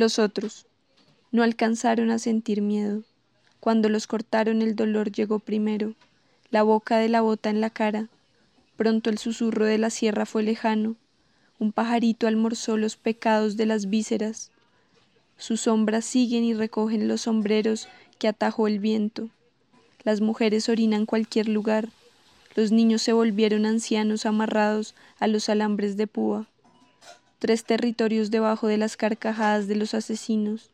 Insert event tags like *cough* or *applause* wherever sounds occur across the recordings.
Los otros no alcanzaron a sentir miedo. Cuando los cortaron el dolor llegó primero, la boca de la bota en la cara. Pronto el susurro de la sierra fue lejano. Un pajarito almorzó los pecados de las vísceras. Sus sombras siguen y recogen los sombreros que atajó el viento. Las mujeres orinan cualquier lugar. Los niños se volvieron ancianos amarrados a los alambres de púa. Tres territorios debajo de las carcajadas de los asesinos,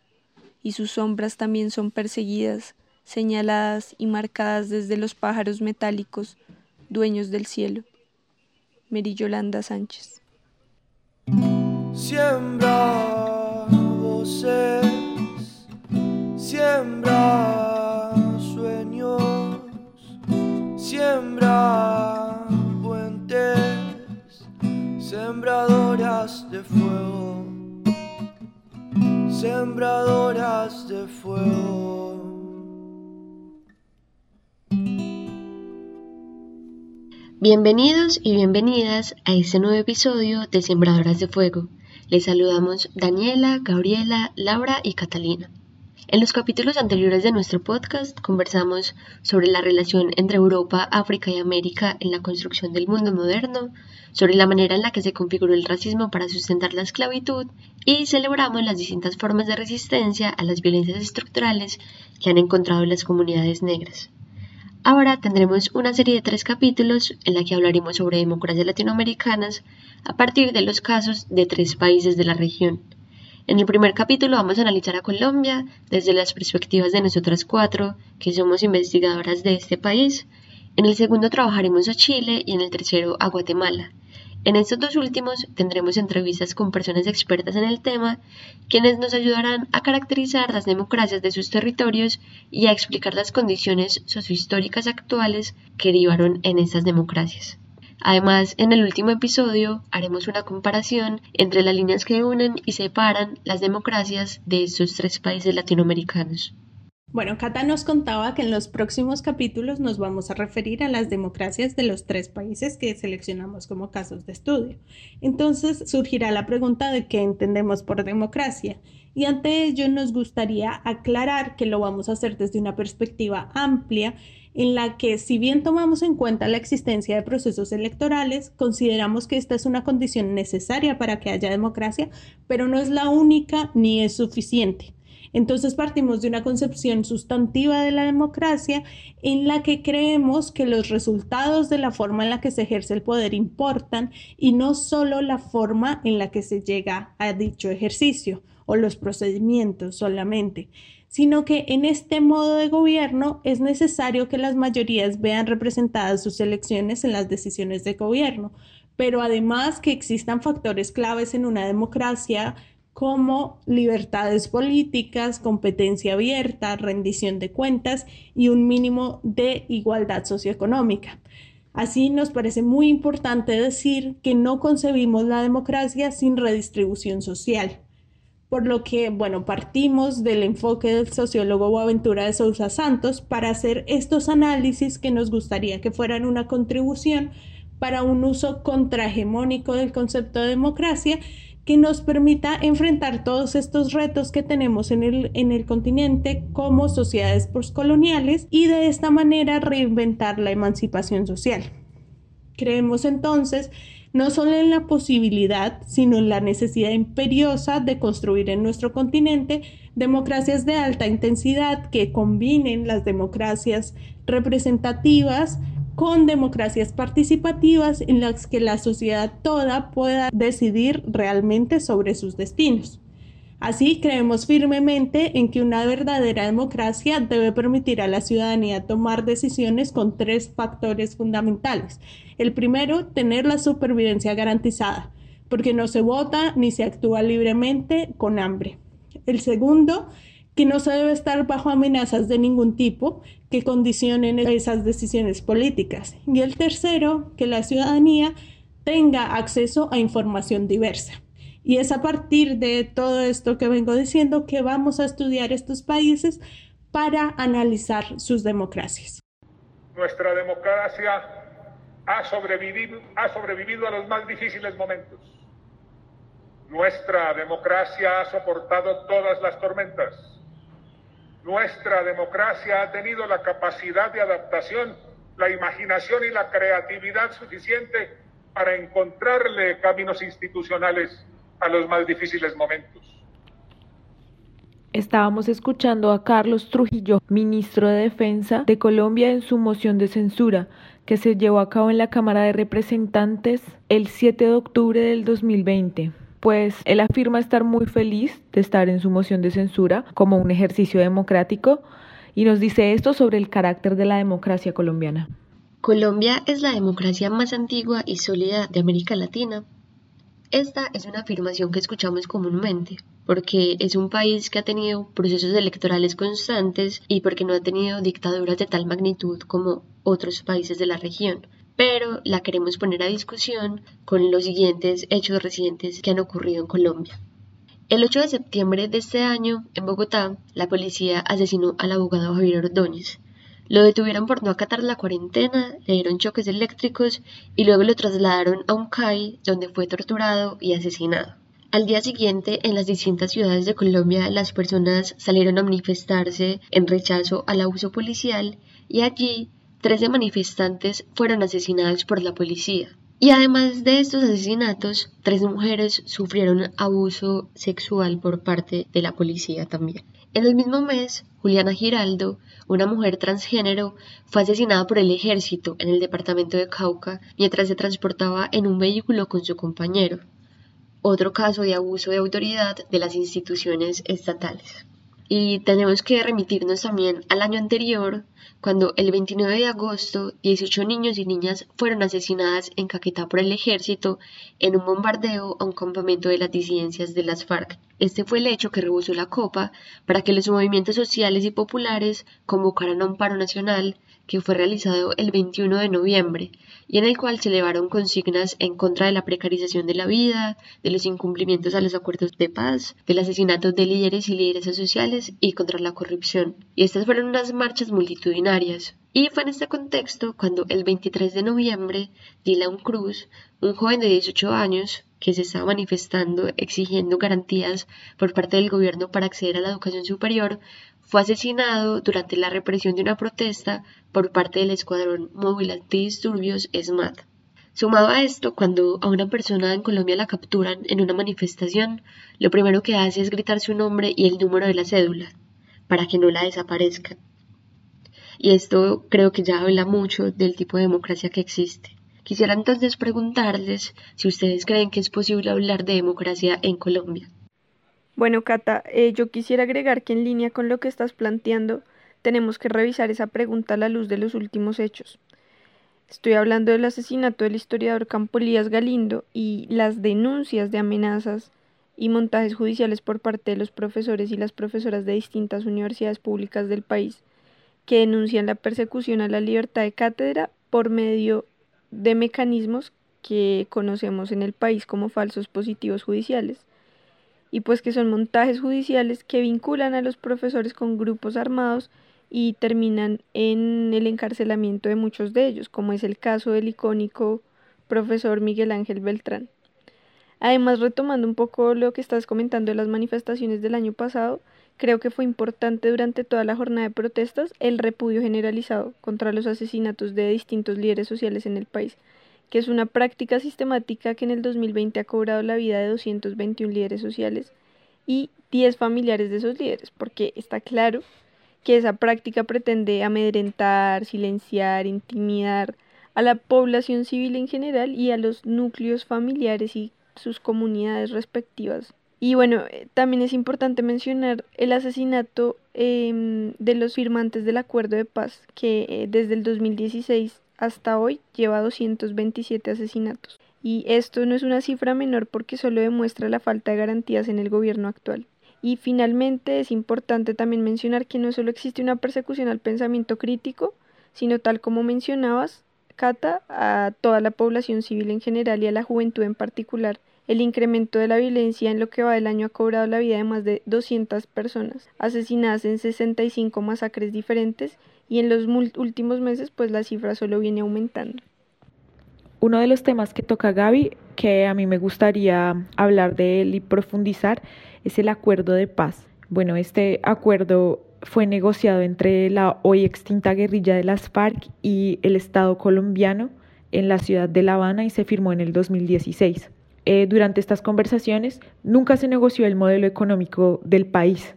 y sus sombras también son perseguidas, señaladas y marcadas desde los pájaros metálicos, dueños del cielo. Mary Yolanda Sánchez. Siembra voces, siembra sueños, siembra sembradoras de fuego, sembradoras de fuego. Bienvenidos y bienvenidas a este nuevo episodio de Sembradoras de Fuego. Les saludamos Daniela, Gabriela, Laura y Catalina. En los capítulos anteriores de nuestro podcast conversamos sobre la relación entre Europa, África y América en la construcción del mundo moderno, sobre la manera en la que se configuró el racismo para sustentar la esclavitud y celebramos las distintas formas de resistencia a las violencias estructurales que han encontrado las comunidades negras. Ahora tendremos una serie de tres capítulos en la que hablaremos sobre democracias latinoamericanas a partir de los casos de tres países de la región. En el primer capítulo vamos a analizar a Colombia desde las perspectivas de nosotras cuatro, que somos investigadoras de este país. En el segundo trabajaremos a Chile y en el tercero a Guatemala. En estos dos últimos tendremos entrevistas con personas expertas en el tema, quienes nos ayudarán a caracterizar las democracias de sus territorios y a explicar las condiciones sociohistóricas actuales que derivaron en estas democracias. Además, en el último episodio haremos una comparación entre las líneas que unen y separan las democracias de estos tres países latinoamericanos. Bueno, Cata nos contaba que en los próximos capítulos nos vamos a referir a las democracias de los tres países que seleccionamos como casos de estudio. Entonces surgirá la pregunta de qué entendemos por democracia. Y ante ello nos gustaría aclarar que lo vamos a hacer desde una perspectiva amplia en la que si bien tomamos en cuenta la existencia de procesos electorales, consideramos que esta es una condición necesaria para que haya democracia, pero no es la única ni es suficiente. Entonces partimos de una concepción sustantiva de la democracia en la que creemos que los resultados de la forma en la que se ejerce el poder importan y no solo la forma en la que se llega a dicho ejercicio o los procedimientos solamente sino que en este modo de gobierno es necesario que las mayorías vean representadas sus elecciones en las decisiones de gobierno, pero además que existan factores claves en una democracia como libertades políticas, competencia abierta, rendición de cuentas y un mínimo de igualdad socioeconómica. Así nos parece muy importante decir que no concebimos la democracia sin redistribución social. Por lo que, bueno, partimos del enfoque del sociólogo Boaventura de Sousa Santos para hacer estos análisis que nos gustaría que fueran una contribución para un uso contrahegemónico del concepto de democracia que nos permita enfrentar todos estos retos que tenemos en el, en el continente como sociedades postcoloniales y de esta manera reinventar la emancipación social. Creemos entonces no solo en la posibilidad, sino en la necesidad imperiosa de construir en nuestro continente democracias de alta intensidad que combinen las democracias representativas con democracias participativas en las que la sociedad toda pueda decidir realmente sobre sus destinos. Así creemos firmemente en que una verdadera democracia debe permitir a la ciudadanía tomar decisiones con tres factores fundamentales. El primero, tener la supervivencia garantizada, porque no se vota ni se actúa libremente con hambre. El segundo, que no se debe estar bajo amenazas de ningún tipo que condicionen esas decisiones políticas. Y el tercero, que la ciudadanía tenga acceso a información diversa. Y es a partir de todo esto que vengo diciendo que vamos a estudiar estos países para analizar sus democracias. Nuestra democracia ha sobrevivido, a los más difíciles momentos. Nuestra democracia ha soportado todas las tormentas. Nuestra democracia ha tenido la capacidad de adaptación, la imaginación y la creatividad suficiente para encontrarle caminos institucionales a los más difíciles momentos. Estábamos escuchando a Carlos Trujillo, ministro de Defensa de Colombia, en su moción de censura que se llevó a cabo en la Cámara de Representantes el 7 de octubre del 2020 pues él afirma estar muy feliz de estar en su moción de censura como un ejercicio democrático y nos dice esto sobre el carácter de la democracia colombiana. Colombia es la democracia más antigua y sólida de América Latina. Esta es una afirmación que escuchamos comúnmente, porque es un país que ha tenido procesos electorales constantes y porque no ha tenido dictaduras de tal magnitud como otros países de la región pero la queremos poner a discusión con los siguientes hechos recientes que han ocurrido en Colombia. El 8 de septiembre de este año, en Bogotá, la policía asesinó al abogado Javier Ordóñez. Lo detuvieron por no acatar la cuarentena, le dieron choques eléctricos y luego lo trasladaron a un CAI donde fue torturado y asesinado. Al día siguiente, en las distintas ciudades de Colombia, las personas salieron a manifestarse en rechazo al abuso policial y allí Trece manifestantes fueron asesinados por la policía. Y además de estos asesinatos, tres mujeres sufrieron abuso sexual por parte de la policía también. En el mismo mes, Juliana Giraldo, una mujer transgénero, fue asesinada por el ejército en el departamento de Cauca mientras se transportaba en un vehículo con su compañero. Otro caso de abuso de autoridad de las instituciones estatales. Y tenemos que remitirnos también al año anterior, cuando el 29 de agosto 18 niños y niñas fueron asesinadas en Caquetá por el ejército en un bombardeo a un campamento de las disidencias de las FARC. Este fue el hecho que rebosó la copa para que los movimientos sociales y populares convocaran a un paro nacional que fue realizado el 21 de noviembre y en el cual se elevaron consignas en contra de la precarización de la vida, de los incumplimientos a los acuerdos de paz, del asesinato de líderes y líderes sociales y contra la corrupción. Y estas fueron unas marchas multitudinarias. Y fue en este contexto cuando el 23 de noviembre Dylan Cruz, un joven de 18 años, que se estaba manifestando exigiendo garantías por parte del gobierno para acceder a la educación superior, fue asesinado durante la represión de una protesta por parte del Escuadrón Móvil Antidisturbios SMAT. Sumado a esto, cuando a una persona en Colombia la capturan en una manifestación, lo primero que hace es gritar su nombre y el número de la cédula, para que no la desaparezca. Y esto creo que ya habla mucho del tipo de democracia que existe. Quisiera entonces preguntarles si ustedes creen que es posible hablar de democracia en Colombia. Bueno, Cata, eh, yo quisiera agregar que en línea con lo que estás planteando, tenemos que revisar esa pregunta a la luz de los últimos hechos. Estoy hablando del asesinato del historiador Campolías Galindo y las denuncias de amenazas y montajes judiciales por parte de los profesores y las profesoras de distintas universidades públicas del país que denuncian la persecución a la libertad de cátedra por medio de mecanismos que conocemos en el país como falsos positivos judiciales y pues que son montajes judiciales que vinculan a los profesores con grupos armados y terminan en el encarcelamiento de muchos de ellos, como es el caso del icónico profesor Miguel Ángel Beltrán. Además, retomando un poco lo que estás comentando de las manifestaciones del año pasado, creo que fue importante durante toda la jornada de protestas el repudio generalizado contra los asesinatos de distintos líderes sociales en el país, que es una práctica sistemática que en el 2020 ha cobrado la vida de 221 líderes sociales y 10 familiares de esos líderes, porque está claro que esa práctica pretende amedrentar, silenciar, intimidar a la población civil en general y a los núcleos familiares y sus comunidades respectivas. Y bueno, eh, también es importante mencionar el asesinato em, de los firmantes del acuerdo de paz, que eh, desde el 2016 hasta hoy lleva 227 asesinatos. Y esto no es una cifra menor porque solo demuestra la falta de garantías en el gobierno actual. Y finalmente es importante también mencionar que no solo existe una persecución al pensamiento crítico, sino tal como mencionabas, Cata, a toda la población civil en general y a la juventud en particular. El incremento de la violencia en lo que va del año ha cobrado la vida de más de 200 personas, asesinadas en 65 masacres diferentes y en los últimos meses pues la cifra solo viene aumentando. Uno de los temas que toca Gaby que a mí me gustaría hablar de él y profundizar es el acuerdo de paz. Bueno, este acuerdo fue negociado entre la hoy extinta guerrilla de las FARC y el Estado colombiano en la ciudad de La Habana y se firmó en el 2016. Eh, durante estas conversaciones nunca se negoció el modelo económico del país.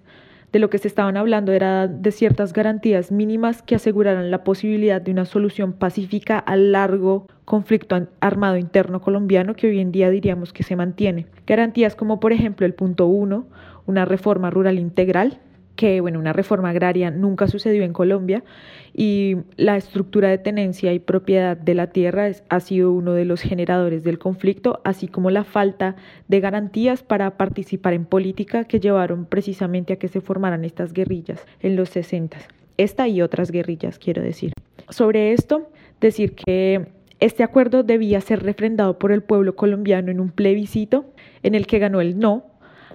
De lo que se estaban hablando era de ciertas garantías mínimas que aseguraran la posibilidad de una solución pacífica al largo conflicto armado interno colombiano que hoy en día diríamos que se mantiene. Garantías como por ejemplo el punto 1, una reforma rural integral, que bueno, una reforma agraria nunca sucedió en Colombia y la estructura de tenencia y propiedad de la tierra ha sido uno de los generadores del conflicto, así como la falta de garantías para participar en política que llevaron precisamente a que se formaran estas guerrillas en los 60. Esta y otras guerrillas, quiero decir. Sobre esto, decir que este acuerdo debía ser refrendado por el pueblo colombiano en un plebiscito en el que ganó el no,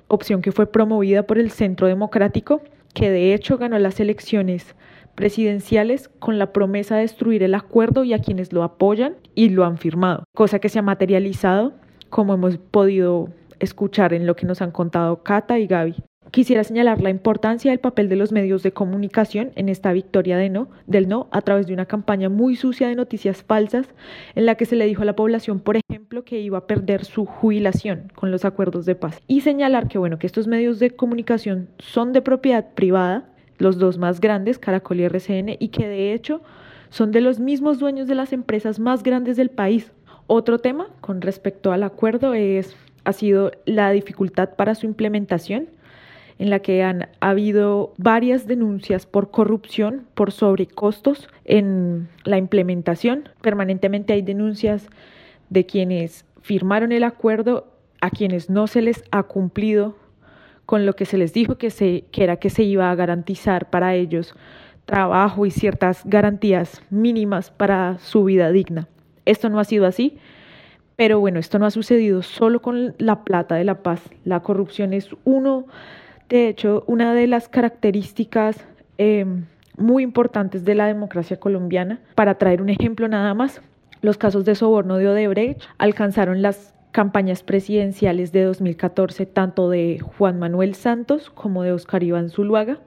opción que fue promovida por el Centro Democrático que de hecho ganó las elecciones presidenciales con la promesa de destruir el acuerdo y a quienes lo apoyan y lo han firmado, cosa que se ha materializado como hemos podido escuchar en lo que nos han contado Cata y Gaby. Quisiera señalar la importancia del papel de los medios de comunicación en esta victoria del no a través de una campaña muy sucia de noticias falsas en la que se le dijo a la población, por ejemplo, que iba a perder su jubilación con los acuerdos de paz. Y señalar que bueno, que estos medios de comunicación son de propiedad privada, los dos más grandes, Caracol y RCN, y que de hecho son de los mismos dueños de las empresas más grandes del país. Otro tema con respecto al acuerdo es ha sido la dificultad para su implementación en la que han habido varias denuncias por corrupción, por sobrecostos en la implementación. Permanentemente hay denuncias de quienes firmaron el acuerdo a quienes no se les ha cumplido con lo que se les dijo que, se, que era que se iba a garantizar para ellos trabajo y ciertas garantías mínimas para su vida digna. Esto no ha sido así, pero bueno, esto no ha sucedido solo con la plata de la paz. La corrupción es uno de hecho, una de las características em, muy importantes de la democracia colombiana, para traer un ejemplo nada más, los casos de soborno de Odebrecht alcanzaron las campañas presidenciales de 2014 tanto de Juan Manuel Santos como de Oscar Iván Zuluaga.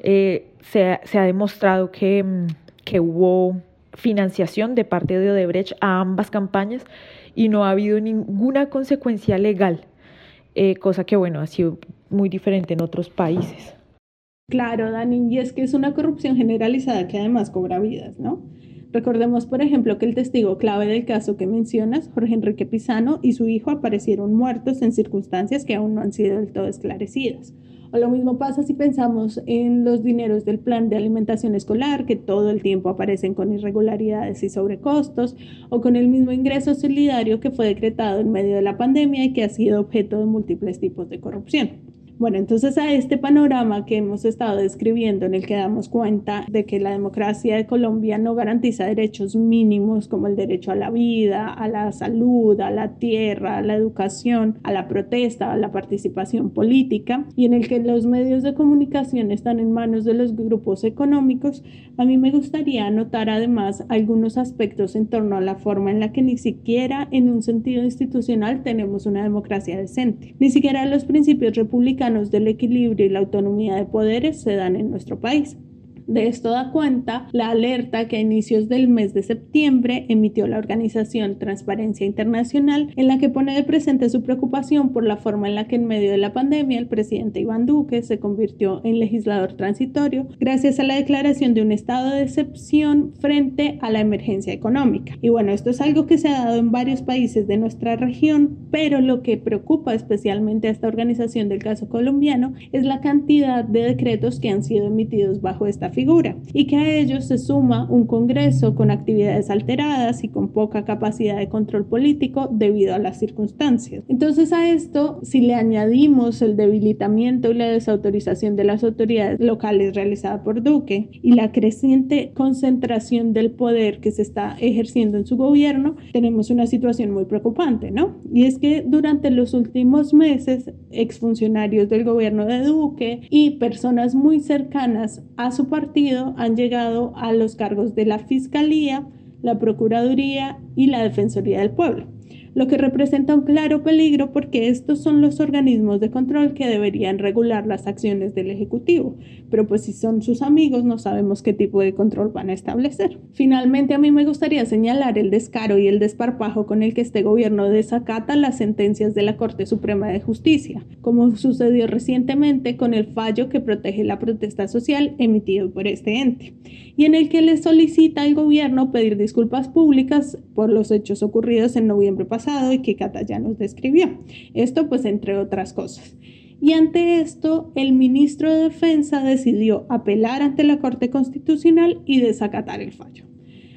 Eh, se, ha demostrado que, em, que hubo financiación de parte de Odebrecht a ambas campañas y no ha habido ninguna consecuencia legal, eh, cosa que bueno, ha sido muy diferente en otros países. Claro, Dani, y es que es una corrupción generalizada que además cobra vidas, ¿no? Recordemos, por ejemplo, que el testigo clave del caso que mencionas, Jorge Enrique Pizano, y su hijo aparecieron muertos en circunstancias que aún no han sido del todo esclarecidas. O lo mismo pasa si pensamos en los dineros del plan de alimentación escolar, que todo el tiempo aparecen con irregularidades y sobrecostos, o con el mismo ingreso solidario que fue decretado en medio de la pandemia y que ha sido objeto de múltiples tipos de corrupción. Bueno, entonces a este panorama que hemos estado describiendo en el que damos cuenta de que la democracia de Colombia no garantiza derechos mínimos como el derecho a la vida, a la salud, a la tierra, a la educación, a la protesta, a la participación política y en el que los medios de comunicación están en manos de los grupos económicos, a mí me gustaría anotar además algunos aspectos en torno a la forma en la que ni siquiera en un sentido institucional tenemos una democracia decente. Ni siquiera los principios republicanos del equilibrio y la autonomía de poderes se dan en nuestro país. De esto da cuenta la alerta que a inicios del mes de septiembre emitió la organización Transparencia Internacional, en la que pone de presente su preocupación por la forma en la que en medio de la pandemia el presidente Iván Duque se convirtió en legislador transitorio gracias a la declaración de un estado de excepción frente a la emergencia económica. Y bueno, esto es algo que se ha dado en varios países de nuestra región, pero lo que preocupa especialmente a esta organización del caso colombiano es la cantidad de decretos que han sido emitidos bajo esta figura y que a ellos se suma un Congreso con actividades alteradas y con poca capacidad de control político debido a las circunstancias. Entonces a esto, si le añadimos el debilitamiento y la desautorización de las autoridades locales realizada por Duque y la creciente concentración del poder que se está ejerciendo en su gobierno, tenemos una situación muy preocupante, ¿no? Y es que durante los últimos meses, exfuncionarios del gobierno de Duque y personas muy cercanas a su partido partido han llegado a los cargos de la Fiscalía, la Procuraduría y la Defensoría del Pueblo. Lo que representa un claro peligro porque estos son los organismos de control que deberían regular las acciones del Ejecutivo, pero pues si son sus amigos no sabemos qué tipo de control van a establecer. Finalmente a mí me gustaría señalar el descaro y el desparpajo con el que este gobierno desacata las sentencias de la Corte Suprema de Justicia, como sucedió recientemente con el fallo que protege la protesta social emitido por este ente, y en el que le solicita al gobierno pedir disculpas públicas por los hechos ocurridos en noviembre pasado y que Cata nos describió. Esto pues entre otras cosas. Y ante esto, el ministro de Defensa decidió apelar ante la Corte Constitucional y desacatar el fallo.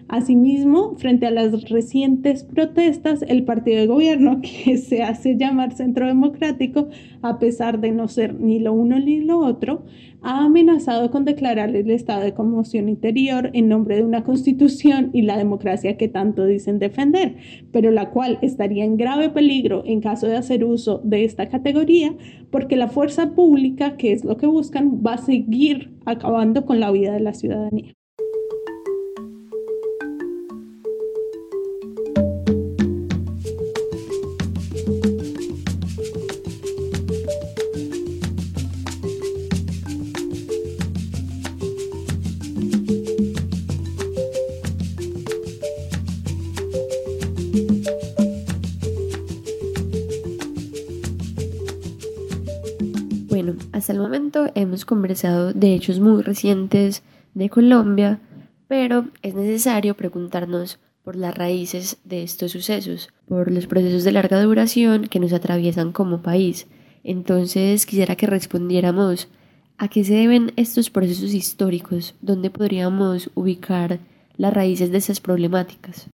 Asimismo, frente a las recientes protestas, el partido de gobierno, *laughs* que se hace llamar Centro Democrático, a pesar de no ser ni lo uno ni lo otro, ha amenazado con declarar el estado de conmoción interior en nombre de una constitución y la democracia que tanto dicen defender, pero la cual estaría en grave peligro en caso de hacer uso de esta categoría, porque la fuerza pública, que es lo que buscan, va a seguir acabando con la vida de la ciudadanía. Hemos conversado de hechos muy recientes de Colombia, pero es necesario preguntarnos por las raíces de estos sucesos, por los procesos de larga duración que nos atraviesan como país. Entonces quisiera que respondiéramos a qué se deben estos procesos históricos, dónde podríamos ubicar las raíces de esas problemáticas.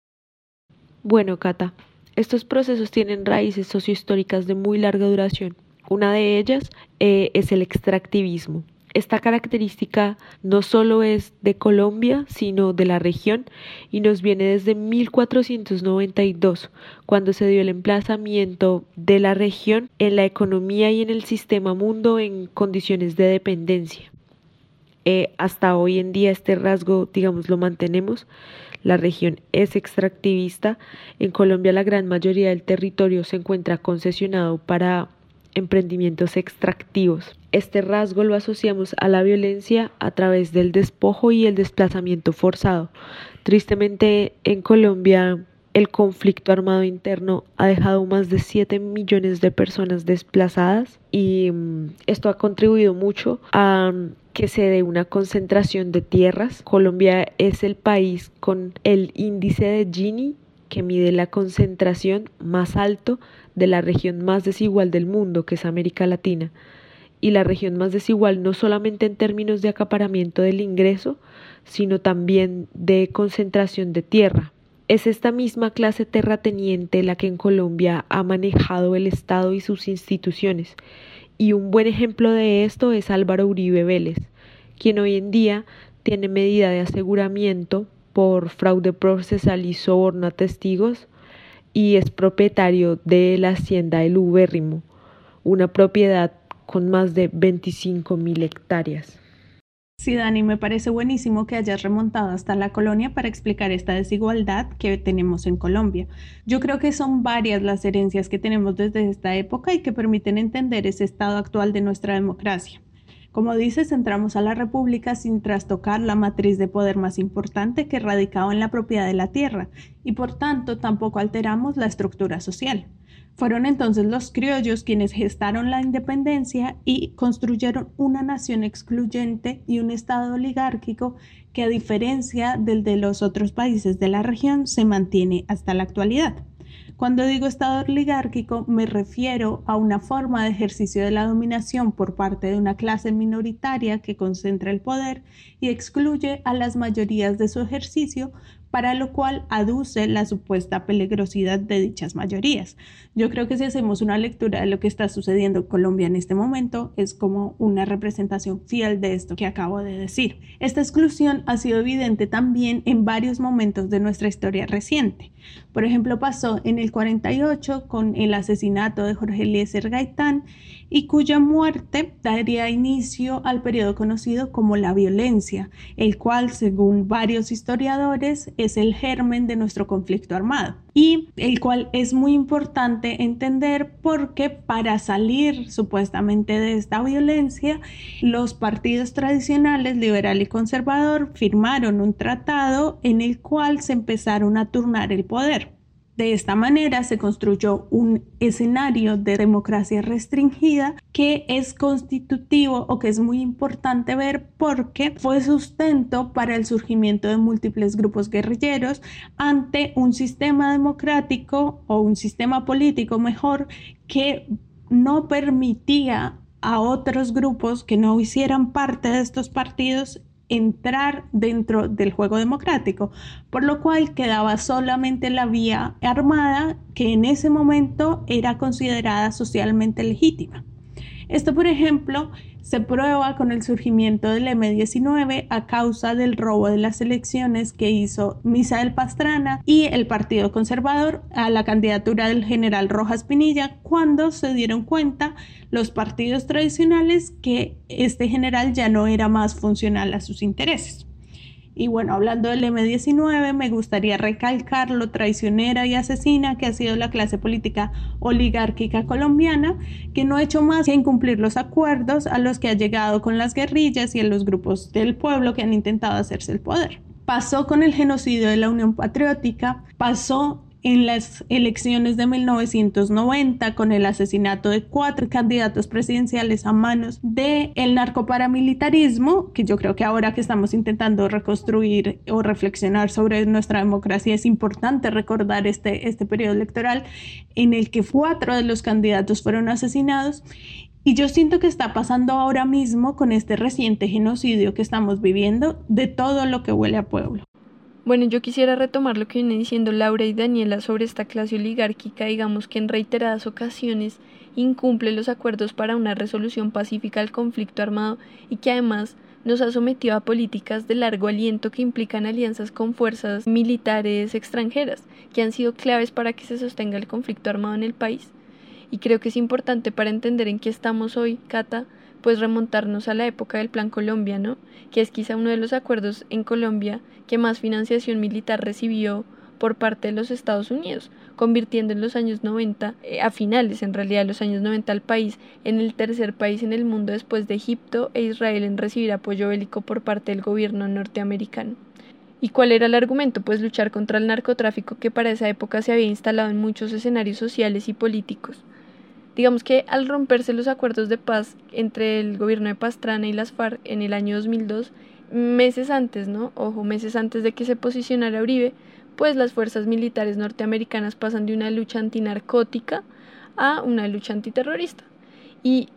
Bueno, Cata, estos procesos tienen raíces sociohistóricas de muy larga duración una de ellas eh, es el extractivismo. Esta característica no solo es de Colombia, sino de la región y nos viene desde 1492, cuando se dio el emplazamiento de la región en la economía y en el sistema mundo en condiciones de dependencia. Eh, hasta hoy en día este rasgo, digamos, lo mantenemos. La región es extractivista. En Colombia la gran mayoría del territorio se encuentra concesionado para emprendimientos extractivos. Este rasgo lo asociamos a la violencia a través del despojo y el desplazamiento forzado. Tristemente, en Colombia, el conflicto armado interno ha dejado más de 7 millones de personas desplazadas y mm, esto ha contribuido mucho a mm, que se dé una concentración de tierras. Colombia es el país con el índice de Gini que mide la concentración más alto de la región más desigual del mundo, que es América Latina, y la región más desigual no solamente en términos de acaparamiento del ingreso, sino también de concentración de tierra. Es esta misma clase terrateniente la que en Colombia ha manejado el Estado y sus instituciones, y un buen ejemplo de esto es Álvaro Uribe Vélez, quien hoy en día tiene medida de aseguramiento por fraude procesal y soborno a testigos y es propietario de la hacienda El Ubérrimo, una propiedad con más de 25 mil hectáreas. Sí, Dani, me parece buenísimo que hayas remontado hasta la colonia para explicar esta desigualdad que tenemos en Colombia. Yo creo que son varias las herencias que tenemos desde esta época y que permiten entender ese estado actual de nuestra democracia. Como dices, entramos a la República sin trastocar la matriz de poder más importante que radicaba en la propiedad de la tierra y por tanto tampoco alteramos la estructura social. Fueron entonces los criollos quienes gestaron la independencia y construyeron una nación excluyente y un estado oligárquico que a diferencia del de los otros países de la región se mantiene hasta la actualidad. Cuando digo Estado oligárquico me refiero a una forma de ejercicio de la dominación por parte de una clase minoritaria que concentra el poder y excluye a las mayorías de su ejercicio para lo cual aduce la supuesta peligrosidad de dichas mayorías. Yo creo que si hacemos una lectura de lo que está sucediendo en Colombia en este momento, es como una representación fiel de esto que acabo de decir. Esta exclusión ha sido evidente también en varios momentos de nuestra historia reciente. Por ejemplo, pasó en el 48 con el asesinato de Jorge Eliezer Gaitán y cuya muerte daría inicio al periodo conocido como la violencia, el cual, según varios historiadores, es el germen de nuestro conflicto armado y el cual es muy importante entender porque para salir supuestamente de esta violencia, los partidos tradicionales, liberal y conservador, firmaron un tratado en el cual se empezaron a turnar el poder. De esta manera se construyó un escenario de democracia restringida que es constitutivo o que es muy importante ver porque fue sustento para el surgimiento de múltiples grupos guerrilleros ante un sistema democrático o un sistema político mejor que no permitía a otros grupos que no hicieran parte de estos partidos entrar dentro del juego democrático, por lo cual quedaba solamente la vía armada que en ese momento era considerada socialmente legítima. Esto, por ejemplo, se prueba con el surgimiento del M-19 a causa del robo de las elecciones que hizo Misael Pastrana y el Partido Conservador a la candidatura del general Rojas Pinilla cuando se dieron cuenta los partidos tradicionales que este general ya no era más funcional a sus intereses. Y bueno, hablando del M19, me gustaría recalcar lo traicionera y asesina que ha sido la clase política oligárquica colombiana, que no ha hecho más que incumplir los acuerdos a los que ha llegado con las guerrillas y en los grupos del pueblo que han intentado hacerse el poder. Pasó con el genocidio de la Unión Patriótica, pasó en las elecciones de 1990 con el asesinato de cuatro candidatos presidenciales a manos del el narcoparamilitarismo, que yo creo que ahora que estamos intentando reconstruir o reflexionar sobre nuestra democracia es importante recordar este, este periodo electoral en el que cuatro de los candidatos fueron asesinados y yo siento que está pasando ahora mismo con este reciente genocidio que estamos viviendo de todo lo que huele a pueblo. Bueno, yo quisiera retomar lo que viene diciendo Laura y Daniela sobre esta clase oligárquica, digamos que en reiteradas ocasiones incumple los acuerdos para una resolución pacífica al conflicto armado y que además nos ha sometido a políticas de largo aliento que implican alianzas con fuerzas militares extranjeras, que han sido claves para que se sostenga el conflicto armado en el país. Y creo que es importante para entender en qué estamos hoy, Cata, pues remontarnos a la época del Plan Colombia, ¿no? Que es quizá uno de los acuerdos en Colombia que más financiación militar recibió por parte de los Estados Unidos, convirtiendo en los años 90, eh, a finales en realidad de los años 90 al país en el tercer país en el mundo después de Egipto e Israel en recibir apoyo bélico por parte del gobierno norteamericano. ¿Y cuál era el argumento? Pues luchar contra el narcotráfico que para esa época se había instalado en muchos escenarios sociales y políticos. Digamos que al romperse los acuerdos de paz entre el gobierno de Pastrana y las FARC en el año 2002, meses antes, ¿no? Ojo, meses antes de que se posicionara Uribe, pues las fuerzas militares norteamericanas pasan de una lucha antinarcótica a una lucha antiterrorista. Y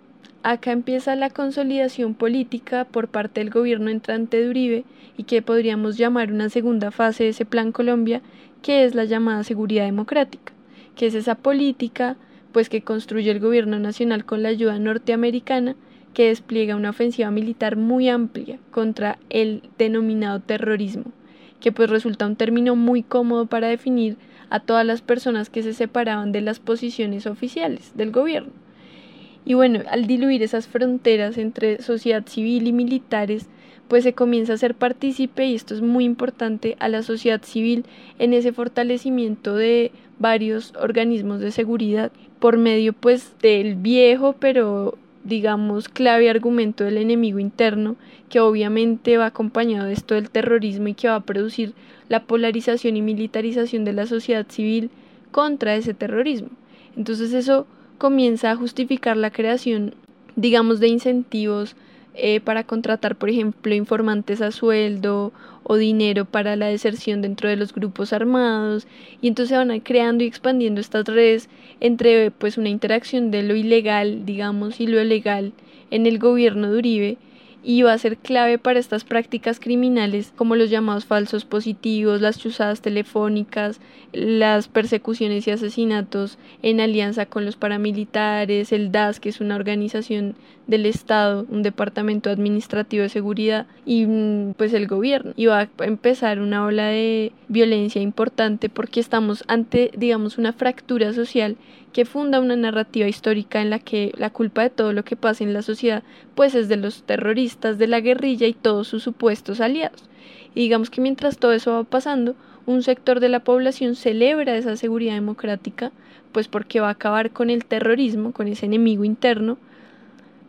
acá empieza la consolidación política por parte del gobierno entrante de Uribe y que podríamos llamar una segunda fase de ese plan Colombia, que es la llamada seguridad democrática, que es esa política pues que construye el gobierno nacional con la ayuda norteamericana, que despliega una ofensiva militar muy amplia contra el denominado terrorismo, que pues resulta un término muy cómodo para definir a todas las personas que se separaban de las posiciones oficiales del gobierno. Y bueno, al diluir esas fronteras entre sociedad civil y militares, pues se comienza a ser partícipe, y esto es muy importante, a la sociedad civil en ese fortalecimiento de varios organismos de seguridad por medio pues del viejo pero digamos clave argumento del enemigo interno que obviamente va acompañado de esto del terrorismo y que va a producir la polarización y militarización de la sociedad civil contra ese terrorismo. Entonces eso comienza a justificar la creación digamos de incentivos eh, para contratar, por ejemplo, informantes a sueldo o dinero para la deserción dentro de los grupos armados. Y entonces van creando y expandiendo estas redes entre pues una interacción de lo ilegal, digamos, y lo legal en el gobierno de Uribe. Y va a ser clave para estas prácticas criminales como los llamados falsos positivos, las chuzadas telefónicas, las persecuciones y asesinatos en alianza con los paramilitares, el DAS, que es una organización del Estado, un departamento administrativo de seguridad y mm, pues el gobierno. Y va a empezar una ola de violencia importante porque estamos ante, digamos, una fractura social que funda una narrativa histórica en la que la culpa de todo lo que pasa en la sociedad pues es de los terroristas, de la guerrilla y todos sus supuestos aliados. Y digamos que mientras todo eso va pasando, un sector de la población celebra esa seguridad democrática, pues porque va a acabar con el terrorismo, con ese enemigo interno,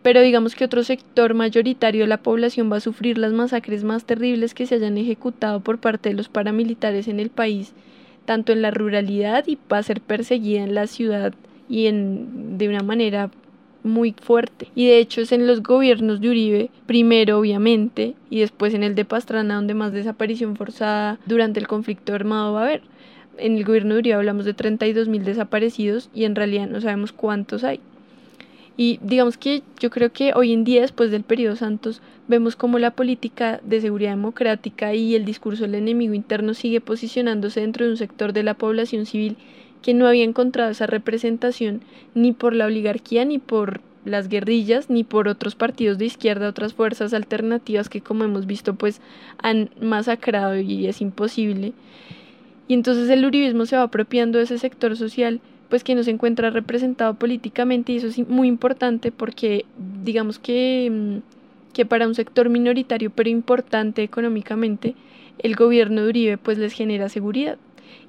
pero digamos que otro sector mayoritario de la población va a sufrir las masacres más terribles que se hayan ejecutado por parte de los paramilitares en el país, tanto en la ruralidad y va a ser perseguida en la ciudad y en, de una manera muy fuerte. Y de hecho es en los gobiernos de Uribe, primero obviamente, y después en el de Pastrana, donde más desaparición forzada durante el conflicto armado va a haber. En el gobierno de Uribe hablamos de 32 mil desaparecidos y en realidad no sabemos cuántos hay. Y digamos que yo creo que hoy en día, después del periodo Santos, vemos como la política de seguridad democrática y el discurso del enemigo interno sigue posicionándose dentro de un sector de la población civil que no había encontrado esa representación ni por la oligarquía, ni por las guerrillas, ni por otros partidos de izquierda, otras fuerzas alternativas que como hemos visto pues han masacrado y es imposible. Y entonces el uribismo se va apropiando de ese sector social pues que no se encuentra representado políticamente y eso es muy importante porque digamos que, mm, que para un sector minoritario pero importante económicamente el gobierno de Uribe pues les genera seguridad.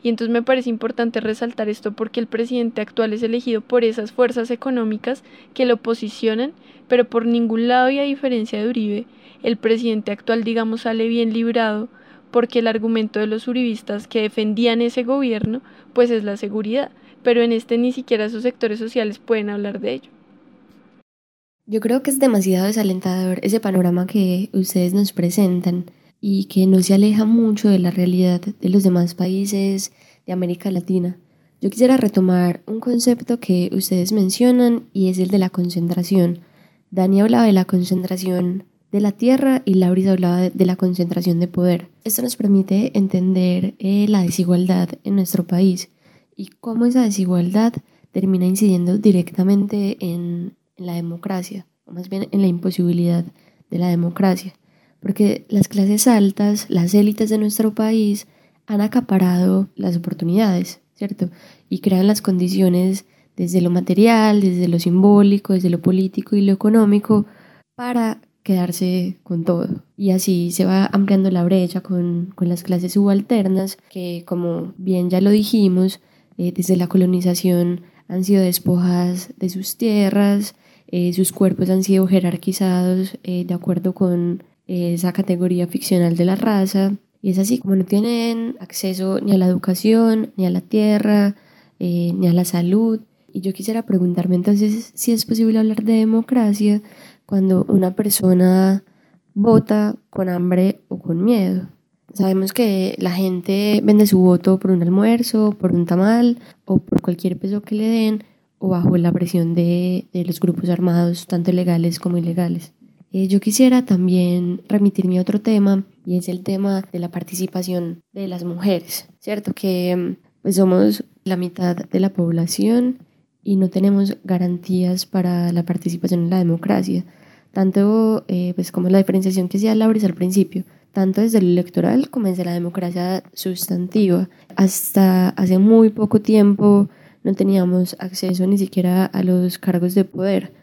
Y entonces me parece importante resaltar esto porque el presidente actual es elegido por esas fuerzas económicas que lo posicionan, pero por ningún lado y a diferencia de Uribe, el presidente actual digamos sale bien librado porque el argumento de los uribistas que defendían ese gobierno pues es la seguridad, pero en este ni siquiera sus sectores sociales pueden hablar de ello. Yo creo que es demasiado desalentador ese panorama que ustedes nos presentan y que no se aleja mucho de la realidad de los demás países de América Latina. Yo quisiera retomar un concepto que ustedes mencionan y es el de la concentración. Dani hablaba de la concentración de la tierra y Lauris hablaba de, la concentración de poder. Esto nos permite entender eh, la desigualdad en nuestro país y cómo esa desigualdad termina incidiendo directamente en la democracia, o más bien en la imposibilidad de la democracia porque las clases altas, las élites de nuestro país, han acaparado las oportunidades, ¿cierto? Y crean las condiciones desde lo material, desde lo simbólico, desde lo político y lo económico para quedarse con todo. Y así se va ampliando la brecha con, las clases subalternas que, como bien ya lo dijimos, eh, desde la colonización han sido despojadas de sus tierras, eh, sus cuerpos han sido jerarquizados eh, de acuerdo con esa categoría ficcional de la raza. Y es así, como no tienen acceso ni a la educación, ni a la tierra, ni a la salud. Y yo quisiera preguntarme entonces si es posible hablar de democracia cuando una persona vota con hambre o con miedo. Sabemos que la gente vende su voto por un almuerzo, por un tamal o por cualquier peso que le den o bajo la presión de, de los grupos armados, tanto legales como ilegales. Eh, yo quisiera también remitirme a otro tema y es el tema de la participación de las mujeres, ¿cierto? Que pues, somos la mitad de la población y no tenemos garantías para la participación en la democracia, tanto eh, pues como la diferenciación que hacía Lauris al principio, tanto desde lo electoral como desde la democracia sustantiva. Hasta hace muy poco tiempo no teníamos acceso ni siquiera a los cargos de poder.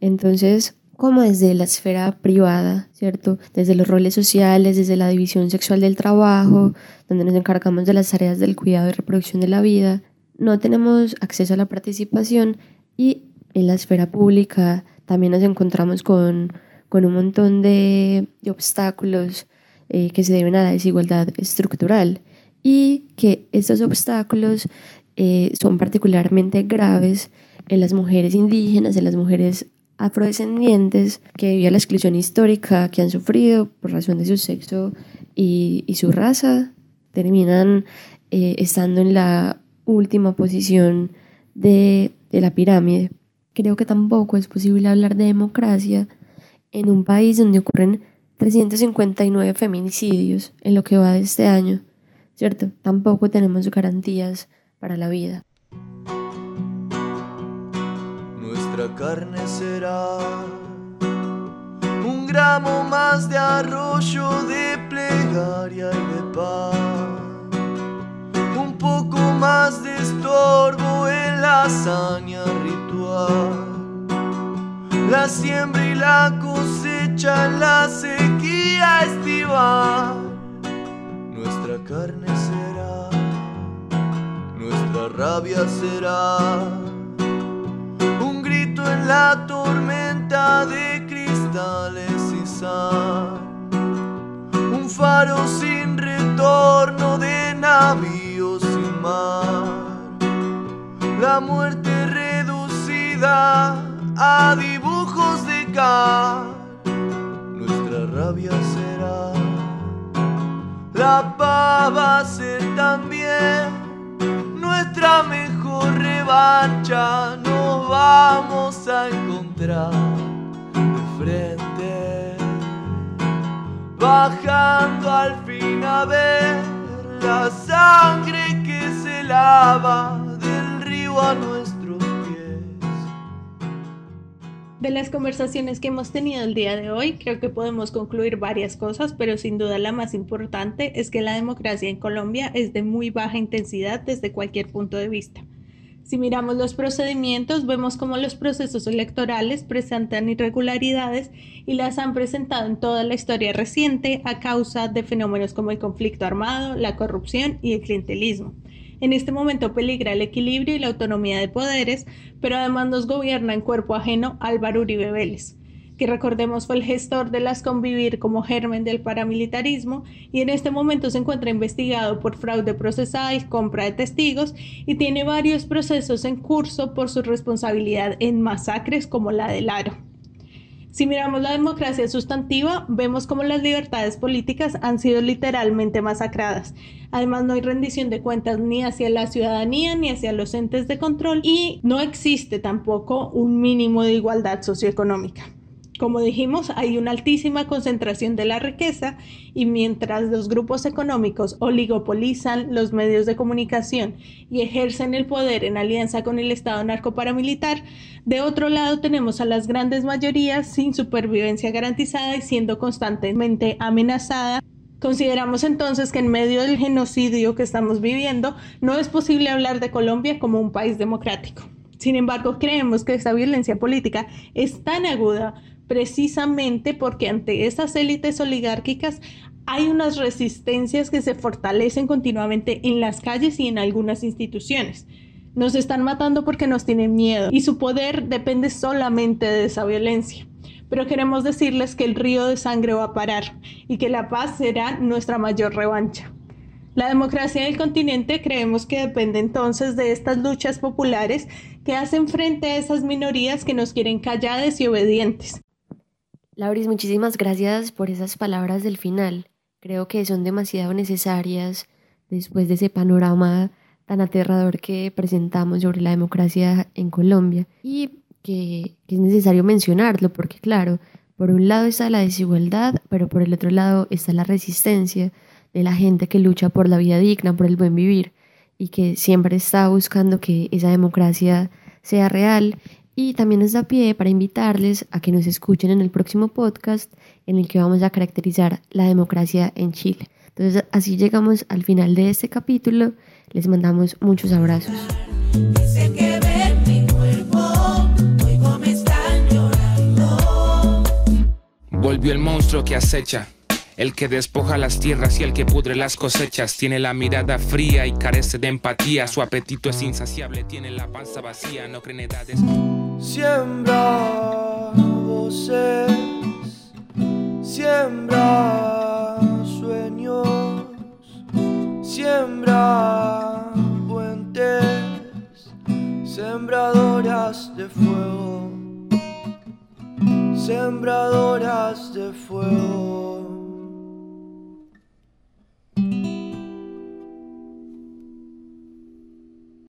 Entonces, como desde la esfera privada, ¿cierto? Desde los roles sociales, desde la división sexual del trabajo, donde nos encargamos de las tareas del cuidado y reproducción de la vida, no tenemos acceso a la participación y en la esfera pública también nos encontramos con, con un montón de, obstáculos eh, que se deben a la desigualdad estructural y que estos obstáculos eh, son particularmente graves en las mujeres indígenas, en las mujeres afrodescendientes que debido a la exclusión histórica que han sufrido por razón de su sexo y, su raza, terminan eh, estando en la última posición de, de la pirámide. Creo que tampoco es posible hablar de democracia en un país donde ocurren 359 feminicidios en lo que va de este año, ¿cierto? Tampoco tenemos garantías para la vida. nuestra carne será un gramo más de arroyo, de plegaria y de paz, un poco más de estorbo en la hazaña ritual. La siembra y la cosecha la sequía estival. Nuestra carne será, nuestra rabia será. Un grito en la tormenta de cristales y sal. Un faro sin retorno de navíos sin mar. La muerte reducida a dibujos Nuestra rabia será, la paz va a ser también nuestra mejor revancha. Nos vamos a encontrar de frente, bajando al fin a ver la sangre que se lava del río a nuestro De las conversaciones que hemos tenido el día de hoy, creo que podemos concluir varias cosas, pero sin duda la más importante es que la democracia en Colombia es de muy baja intensidad desde cualquier punto de vista. Si miramos los procedimientos, vemos cómo los procesos electorales presentan irregularidades y las han presentado en toda la historia reciente a causa de fenómenos como el conflicto armado, la corrupción y el clientelismo. En este momento peligra el equilibrio y la autonomía de poderes, pero además nos gobierna en cuerpo ajeno Álvaro Uribe Vélez, que recordemos fue el gestor de las convivir como germen del paramilitarismo y en este momento se encuentra investigado por fraude procesal, compra de testigos y tiene varios procesos en curso por su responsabilidad en masacres como la del Aro. Si miramos la democracia sustantiva, vemos cómo las libertades políticas han sido literalmente masacradas. Además, no hay rendición de cuentas ni hacia la ciudadanía ni hacia los entes de control y no existe tampoco un mínimo de igualdad socioeconómica. Como dijimos, hay una altísima concentración de la riqueza y mientras los grupos económicos oligopolizan los medios de comunicación y ejercen el poder en alianza con el Estado narcoparamilitar, de otro lado tenemos a las grandes mayorías sin supervivencia garantizada y siendo constantemente amenazada Consideramos entonces que en medio del genocidio que estamos viviendo no es posible hablar de Colombia como un país democrático. Sin embargo, creemos que esta violencia política es tan aguda precisamente porque ante estas élites oligárquicas hay unas resistencias que se fortalecen continuamente en las calles y en algunas instituciones. Nos están matando porque nos tienen miedo y su poder depende solamente de esa violencia. Pero queremos decirles que el río de sangre va a parar y que la paz será nuestra mayor revancha. La democracia del continente creemos que depende entonces de estas luchas populares que hacen frente a esas minorías que nos quieren calladas y obedientes. Lauris, muchísimas gracias por esas palabras del final. Creo que son demasiado necesarias después de ese panorama tan aterrador que presentamos sobre la democracia en Colombia y que, es necesario mencionarlo porque claro, por un lado está la desigualdad, pero por el otro lado está la resistencia de la gente que lucha por la vida digna, por el buen vivir y que siempre está buscando que esa democracia sea real y también nos da pie para invitarles a que nos escuchen en el próximo podcast en el que vamos a caracterizar la democracia en Chile. Entonces así llegamos al final de este capítulo. Les mandamos muchos abrazos. Volvió el monstruo que acecha el que despoja las tierras y el que pudre las cosechas tiene la mirada fría y carece de empatía. Su apetito es insaciable, tiene la panza vacía, no cree en edades. Siembra voces, siembra sueños, siembra puentes, sembradoras de fuego, sembradoras de fuego.